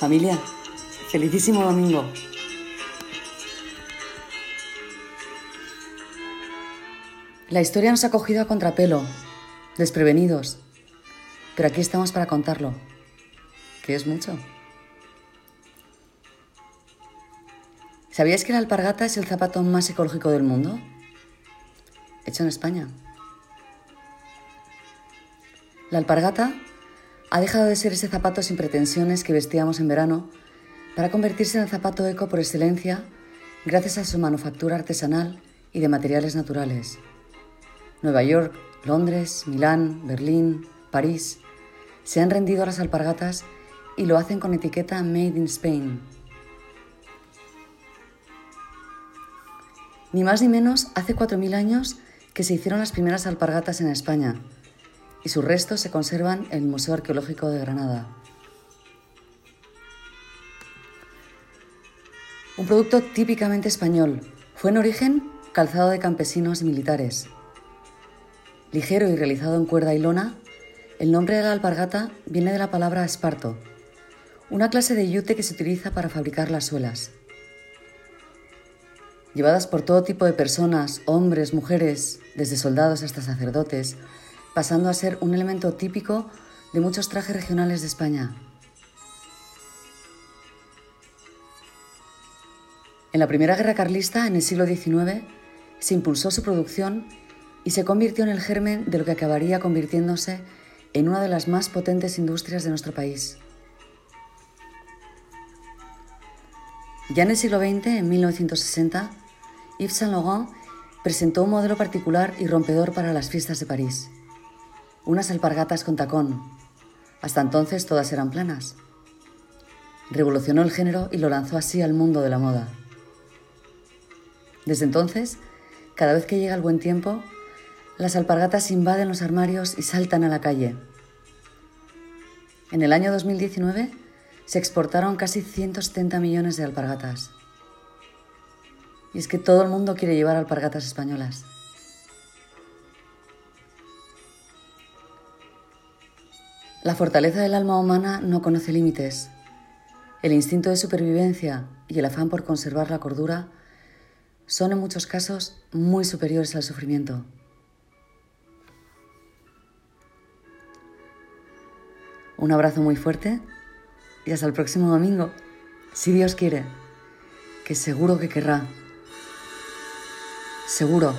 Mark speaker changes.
Speaker 1: Familia, felicísimo domingo. La historia nos ha cogido a contrapelo, desprevenidos, pero aquí estamos para contarlo, que es mucho. ¿Sabíais que la alpargata es el zapato más ecológico del mundo? Hecho en España. La alpargata ha dejado de ser ese zapato sin pretensiones que vestíamos en verano para convertirse en el zapato eco por excelencia gracias a su manufactura artesanal y de materiales naturales. Nueva York, Londres, Milán, Berlín, París se han rendido a las alpargatas y lo hacen con etiqueta Made in Spain. Ni más ni menos, hace 4.000 años que se hicieron las primeras alpargatas en España y sus restos se conservan en el Museo Arqueológico de Granada. Un producto típicamente español, fue en origen calzado de campesinos y militares. Ligero y realizado en cuerda y lona, el nombre de la alpargata viene de la palabra esparto, una clase de yute que se utiliza para fabricar las suelas. Llevadas por todo tipo de personas, hombres, mujeres, desde soldados hasta sacerdotes, pasando a ser un elemento típico de muchos trajes regionales de España. En la Primera Guerra Carlista, en el siglo XIX, se impulsó su producción y se convirtió en el germen de lo que acabaría convirtiéndose en una de las más potentes industrias de nuestro país. Ya en el siglo XX, en 1960, Yves Saint Laurent presentó un modelo particular y rompedor para las fiestas de París. Unas alpargatas con tacón. Hasta entonces todas eran planas. Revolucionó el género y lo lanzó así al mundo de la moda. Desde entonces, cada vez que llega el buen tiempo, las alpargatas invaden los armarios y saltan a la calle. En el año 2019 se exportaron casi 170 millones de alpargatas. Y es que todo el mundo quiere llevar alpargatas españolas. La fortaleza del alma humana no conoce límites. El instinto de supervivencia y el afán por conservar la cordura son en muchos casos muy superiores al sufrimiento. Un abrazo muy fuerte y hasta el próximo domingo, si Dios quiere, que seguro que querrá. Seguro.